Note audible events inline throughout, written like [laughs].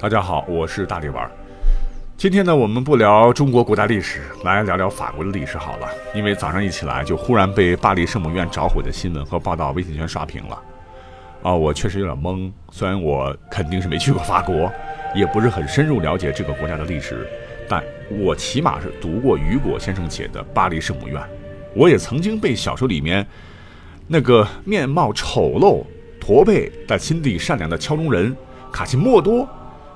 大家好，我是大力丸。今天呢，我们不聊中国古代历史，来聊聊法国的历史好了。因为早上一起来就忽然被巴黎圣母院着火的新闻和报道微信圈刷屏了。啊，我确实有点懵。虽然我肯定是没去过法国，也不是很深入了解这个国家的历史，但我起码是读过雨果先生写的《巴黎圣母院》。我也曾经被小说里面那个面貌丑陋、驼背但心地善良的敲钟人卡西莫多。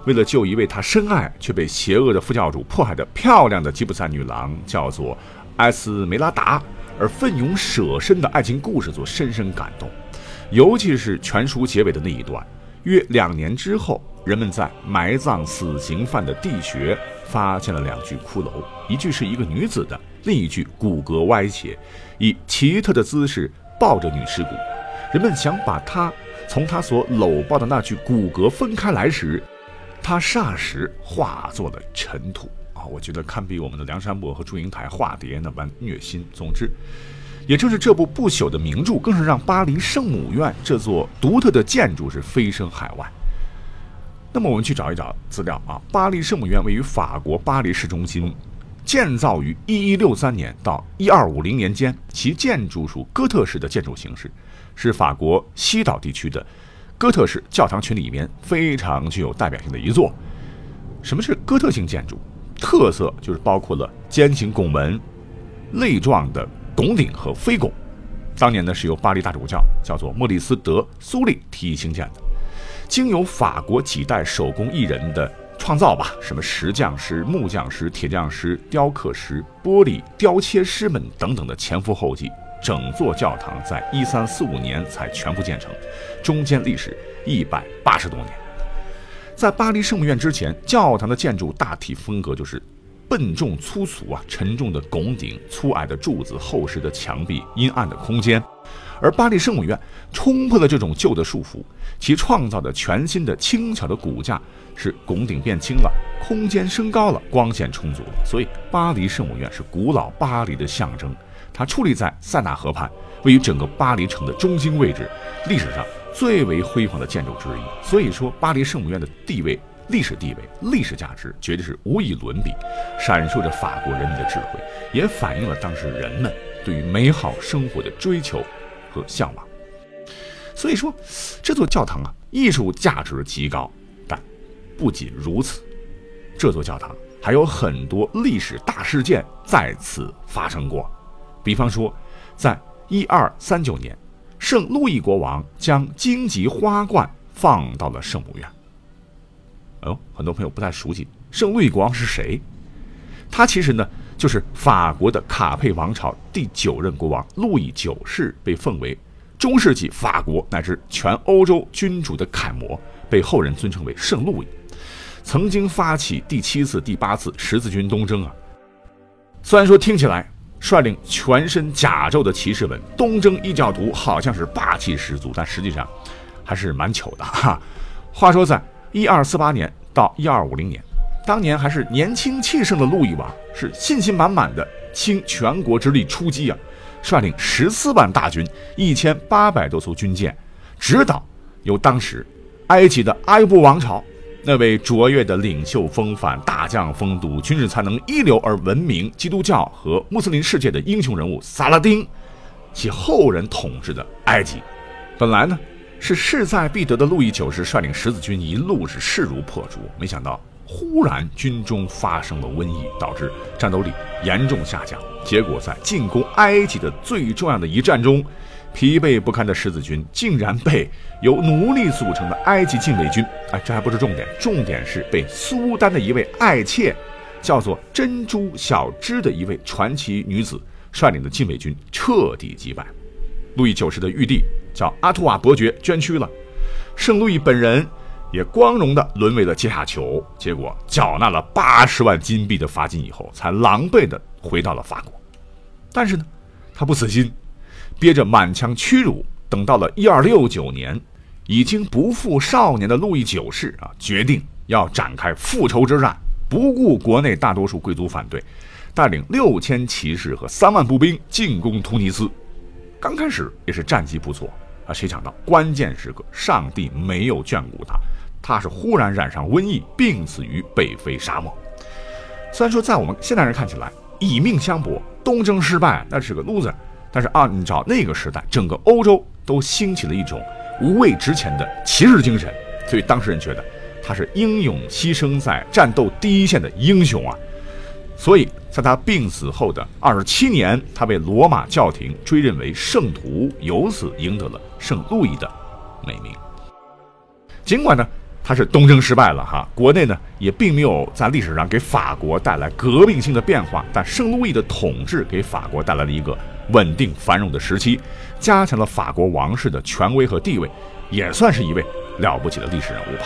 为了救一位他深爱却被邪恶的副教主迫害的漂亮的吉普赛女郎，叫做埃斯梅拉达，而奋勇舍身的爱情故事所深深感动。尤其是全书结尾的那一段，约两年之后，人们在埋葬死刑犯的地穴发现了两具骷髅，一具是一个女子的，另一具骨骼歪斜，以奇特的姿势抱着女尸骨。人们想把她从她所搂抱的那具骨骼分开来时。他霎时化作了尘土啊！我觉得堪比我们的梁山伯和祝英台化蝶那般虐心。总之，也正是这部不朽的名著，更是让巴黎圣母院这座独特的建筑是飞升海外。那么，我们去找一找资料啊！巴黎圣母院位于法国巴黎市中心，建造于1163年到1250年间，其建筑属哥特式的建筑形式，是法国西岛地区的。哥特式教堂群里面非常具有代表性的一座。什么是哥特性建筑？特色就是包括了尖形拱门、类状的拱顶和飞拱。当年呢是由巴黎大主教叫做莫里斯·德·苏利提议兴建的，经由法国几代手工艺人的创造吧，什么石匠师、木匠师、铁匠师、雕刻师、玻璃雕切师们等等的前赴后继。整座教堂在一三四五年才全部建成，中间历史一百八十多年。在巴黎圣母院之前，教堂的建筑大体风格就是笨重粗俗啊，沉重的拱顶、粗矮的柱子、厚实的墙壁、阴暗的空间。而巴黎圣母院冲破了这种旧的束缚，其创造的全新的轻巧的骨架，使拱顶变轻了，空间升高了，光线充足了。所以，巴黎圣母院是古老巴黎的象征。它矗立在塞纳河畔，位于整个巴黎城的中心位置，历史上最为辉煌的建筑之一。所以说，巴黎圣母院的地位、历史地位、历史价值绝对是无以伦比，闪烁着法国人民的智慧，也反映了当时人们对于美好生活的追求和向往。所以说，这座教堂啊，艺术价值极高。但不仅如此，这座教堂还有很多历史大事件在此发生过。比方说，在一二三九年，圣路易国王将荆棘花冠放到了圣母院。哦，很多朋友不太熟悉圣路易国王是谁？他其实呢，就是法国的卡佩王朝第九任国王路易九世，被奉为中世纪法国乃至全欧洲君主的楷模，被后人尊称为圣路易。曾经发起第七次、第八次十字军东征啊。虽然说听起来，率领全身甲胄的骑士们东征异教徒，好像是霸气十足，但实际上还是蛮糗的哈。话说，在一二四八年到一二五零年，当年还是年轻气盛的路易王，是信心满满的倾全国之力出击啊，率领十四万大军、一千八百多艘军舰，直捣由当时埃及的埃布王朝。那位卓越的领袖风范、大将风度、军事才能一流而闻名基督教和穆斯林世界的英雄人物萨拉丁，其后人统治的埃及，本来呢是势在必得的路易九世率领十字军一路是势如破竹，没想到忽然军中发生了瘟疫，导致战斗力严重下降，结果在进攻埃及的最重要的一战中。[laughs] 疲惫不堪的十字军竟然被由奴隶组成的埃及禁卫军，哎，这还不是重点，重点是被苏丹的一位爱妾，叫做珍珠小芝的一位传奇女子率领的禁卫军彻底击败。路易九世的玉帝叫阿图瓦伯爵捐躯了，圣路易本人也光荣的沦为了阶下囚，结果缴纳了八十万金币的罚金以后，才狼狈的回到了法国。但是呢，他不死心。憋着满腔屈辱，等到了一二六九年，已经不复少年的路易九世啊，决定要展开复仇之战，不顾国内大多数贵族反对，带领六千骑士和三万步兵进攻突尼斯。刚开始也是战绩不错啊，谁想到关键时刻，上帝没有眷顾他，他是忽然染上瘟疫，病死于北非沙漠。虽然说在我们现代人看起来以命相搏，东征失败那是个 loser，但是按照那个时代，整个欧洲都兴起了一种无畏值钱的骑士精神，所以当事人觉得他是英勇牺牲在战斗第一线的英雄啊。所以在他病死后的二十七年，他被罗马教廷追认为圣徒，由此赢得了圣路易的美名。尽管呢。他是东征失败了哈，国内呢也并没有在历史上给法国带来革命性的变化，但圣路易的统治给法国带来了一个稳定繁荣的时期，加强了法国王室的权威和地位，也算是一位了不起的历史人物吧。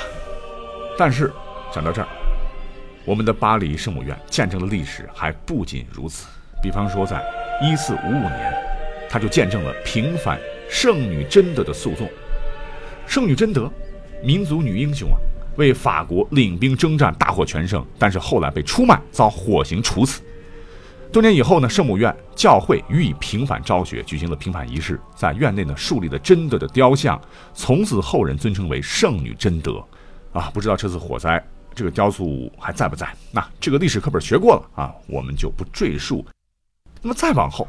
但是讲到这儿，我们的巴黎圣母院见证的历史还不仅如此，比方说在一四五五年，他就见证了平反圣女贞德的诉讼，圣女贞德。民族女英雄啊，为法国领兵征战，大获全胜，但是后来被出卖，遭火刑处死。多年以后呢，圣母院教会予以平反昭雪，举行了平反仪式，在院内呢树立了贞德的雕像，从此后人尊称为圣女贞德。啊，不知道这次火灾这个雕塑还在不在？那这个历史课本学过了啊，我们就不赘述。那么再往后，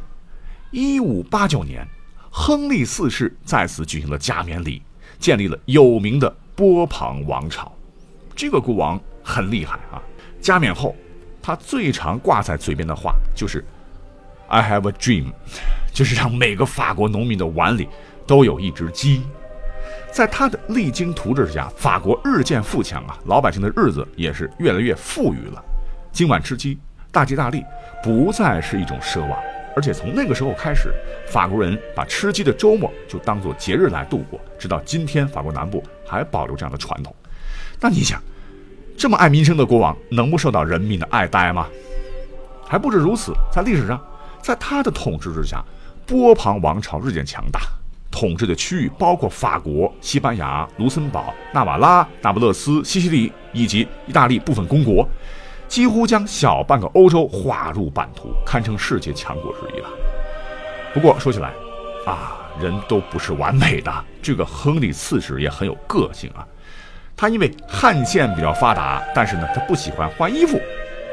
一五八九年，亨利四世在此举行了加冕礼。建立了有名的波旁王朝，这个国王很厉害啊！加冕后，他最常挂在嘴边的话就是 “I have a dream”，就是让每个法国农民的碗里都有一只鸡。在他的励精图治之下，法国日渐富强啊，老百姓的日子也是越来越富裕了。今晚吃鸡，大吉大利，不再是一种奢望。而且从那个时候开始，法国人把吃鸡的周末就当做节日来度过，直到今天，法国南部还保留这样的传统。那你想，这么爱民生的国王，能不受到人民的爱戴吗？还不止如此，在历史上，在他的统治之下，波旁王朝日渐强大，统治的区域包括法国、西班牙、卢森堡、纳瓦拉、那不勒斯、西西里以及意大利部分公国。几乎将小半个欧洲划入版图，堪称世界强国之一了。不过说起来，啊，人都不是完美的。这个亨利四世也很有个性啊。他因为汗腺比较发达，但是呢，他不喜欢换衣服。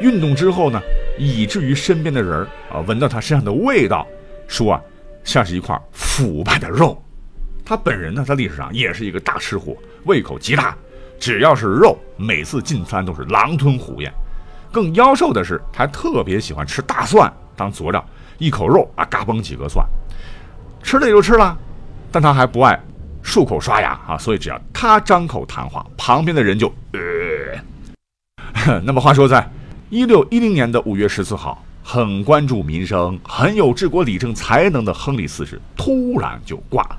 运动之后呢，以至于身边的人啊，闻到他身上的味道，说啊，像是一块腐败的肉。他本人呢，在历史上也是一个大吃货，胃口极大，只要是肉，每次进餐都是狼吞虎咽。更妖兽的是，他特别喜欢吃大蒜当佐料，一口肉啊，嘎嘣几个蒜，吃了也就吃了，但他还不爱漱口刷牙 [laughs] 啊，所以只要他张口谈话，旁边的人就呃。[laughs] 那么话说，在一六一零年的五月十四号，很关注民生、很有治国理政才能的亨利四世突然就挂了，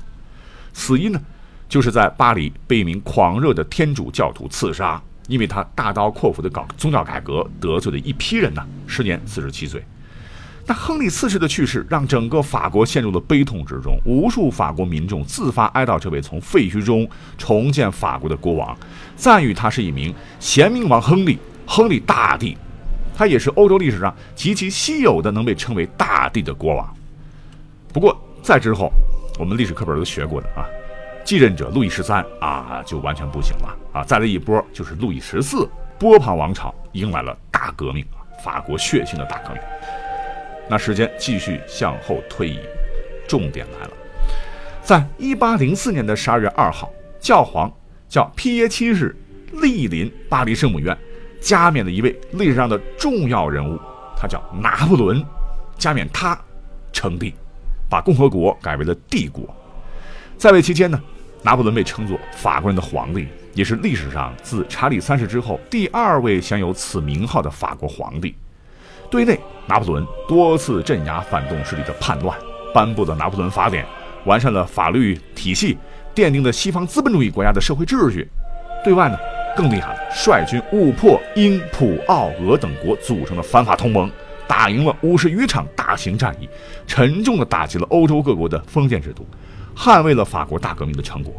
死因呢，就是在巴黎被一名狂热的天主教徒刺杀。因为他大刀阔斧地搞宗教改革，得罪了一批人呢。时年四十七岁。那亨利四世的去世，让整个法国陷入了悲痛之中。无数法国民众自发哀悼这位从废墟中重建法国的国王，赞誉他是一名贤明王亨利，亨利大帝。他也是欧洲历史上极其稀有的能被称为大帝的国王。不过在之后，我们历史课本都学过的啊。继任者路易十三啊，就完全不行了啊！再来一波就是路易十四，波旁王朝迎来了大革命，法国血腥的大革命。那时间继续向后推移，重点来了，在一八零四年的十二月二号，教皇叫皮耶七世莅临巴黎圣母院，加冕了一位历史上的重要人物，他叫拿破仑，加冕他称帝，把共和国改为了帝国。在位期间呢。拿破仑被称作法国人的皇帝，也是历史上自查理三世之后第二位享有此名号的法国皇帝。对内，拿破仑多次镇压反动势力的叛乱，颁布了《拿破仑法典》，完善了法律体系，奠定了西方资本主义国家的社会秩序。对外呢，更厉害了，率军误破英、普、奥、俄等国组成的反法同盟，打赢了五十余场大型战役，沉重地打击了欧洲各国的封建制度。捍卫了法国大革命的成果。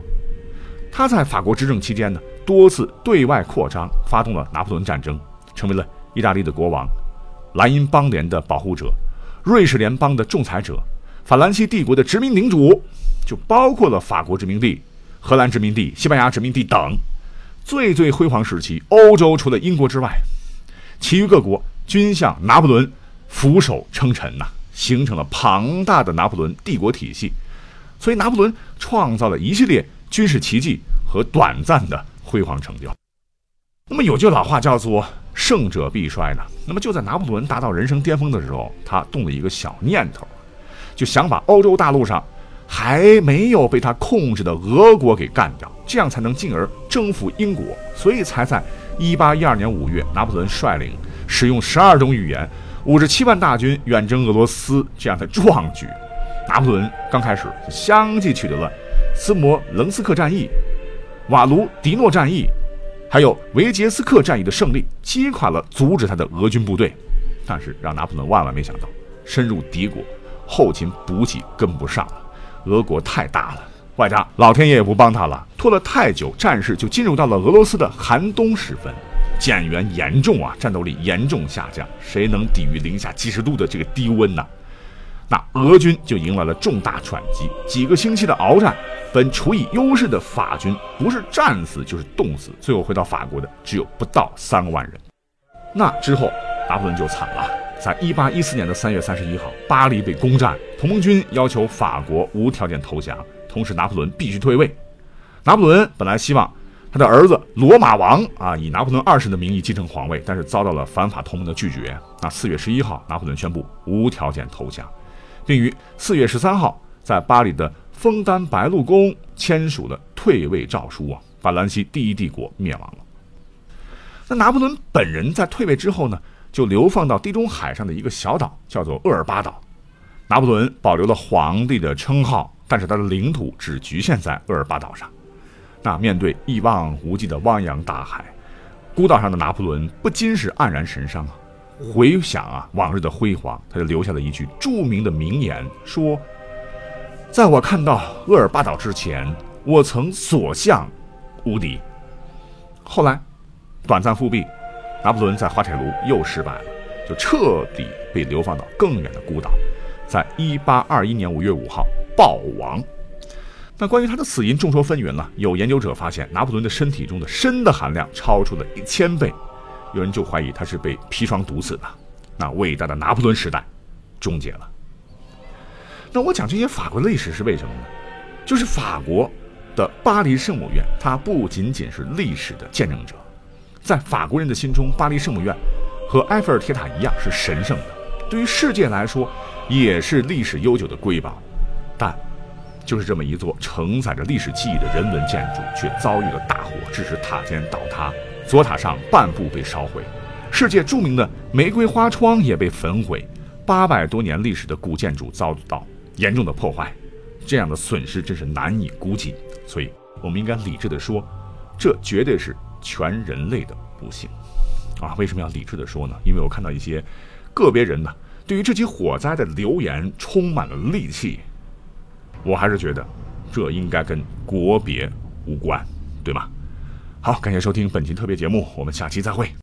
他在法国执政期间呢，多次对外扩张，发动了拿破仑战争，成为了意大利的国王、莱茵邦联的保护者、瑞士联邦的仲裁者、法兰西帝国的殖民领主，就包括了法国殖民地、荷兰殖民地、西班牙殖民地等，最最辉煌时期，欧洲除了英国之外，其余各国均向拿破仑俯首称臣呐，形成了庞大的拿破仑帝国体系。所以，拿破仑创造了一系列军事奇迹和短暂的辉煌成就。那么，有句老话叫做“胜者必衰”呢。那么，就在拿破仑达到人生巅峰的时候，他动了一个小念头，就想把欧洲大陆上还没有被他控制的俄国给干掉，这样才能进而征服英国。所以，才在1812年5月，拿破仑率领使用十二种语言、五十七万大军远征俄罗斯这样的壮举。拿破仑刚开始相继取得了斯摩棱斯克战役、瓦卢迪诺战役，还有维捷斯克战役的胜利，击垮了阻止他的俄军部队。但是让拿破仑万万没想到，深入敌国，后勤补给跟不上了，俄国太大了，外加老天爷也不帮他了，拖了太久，战事就进入到了俄罗斯的寒冬时分，减员严重啊，战斗力严重下降，谁能抵御零下几十度的这个低温呢？那俄军就迎来了重大喘息，几个星期的鏖战，本处以优势的法军不是战死就是冻死，最后回到法国的只有不到三万人。那之后，拿破仑就惨了。在一八一四年的三月三十一号，巴黎被攻占，同盟军要求法国无条件投降，同时拿破仑必须退位。拿破仑本来希望他的儿子罗马王啊以拿破仑二世的名义继承皇位，但是遭到了反法同盟的拒绝。那四月十一号，拿破仑宣布无条件投降。并于四月十三号在巴黎的枫丹白露宫签署了退位诏书啊，法兰西第一帝国灭亡了。那拿破仑本人在退位之后呢，就流放到地中海上的一个小岛，叫做厄尔巴岛。拿破仑保留了皇帝的称号，但是他的领土只局限在厄尔巴岛上。那面对一望无际的汪洋大海，孤岛上的拿破仑不禁是黯然神伤啊。回想啊往日的辉煌，他就留下了一句著名的名言，说：“在我看到厄尔巴岛之前，我曾所向无敌。”后来，短暂复辟，拿破仑在滑铁卢又失败了，就彻底被流放到更远的孤岛，在一八二一年五月五号暴亡。那关于他的死因众说纷纭了，有研究者发现，拿破仑的身体中的砷的含量超出了一千倍。有人就怀疑他是被砒霜毒死的，那伟大的拿破仑时代终结了。那我讲这些法国历史是为什么呢？就是法国的巴黎圣母院，它不仅仅是历史的见证者，在法国人的心中，巴黎圣母院和埃菲尔铁塔一样是神圣的，对于世界来说也是历史悠久的瑰宝。但就是这么一座承载着历史记忆的人文建筑，却遭遇了大火，致使塔尖倒塌。左塔上半部被烧毁，世界著名的玫瑰花窗也被焚毁，八百多年历史的古建筑遭到严重的破坏，这样的损失真是难以估计。所以，我们应该理智的说，这绝对是全人类的不幸啊！为什么要理智的说呢？因为我看到一些个别人呢，对于这起火灾的留言充满了戾气，我还是觉得这应该跟国别无关，对吗？好，感谢收听本期特别节目，我们下期再会。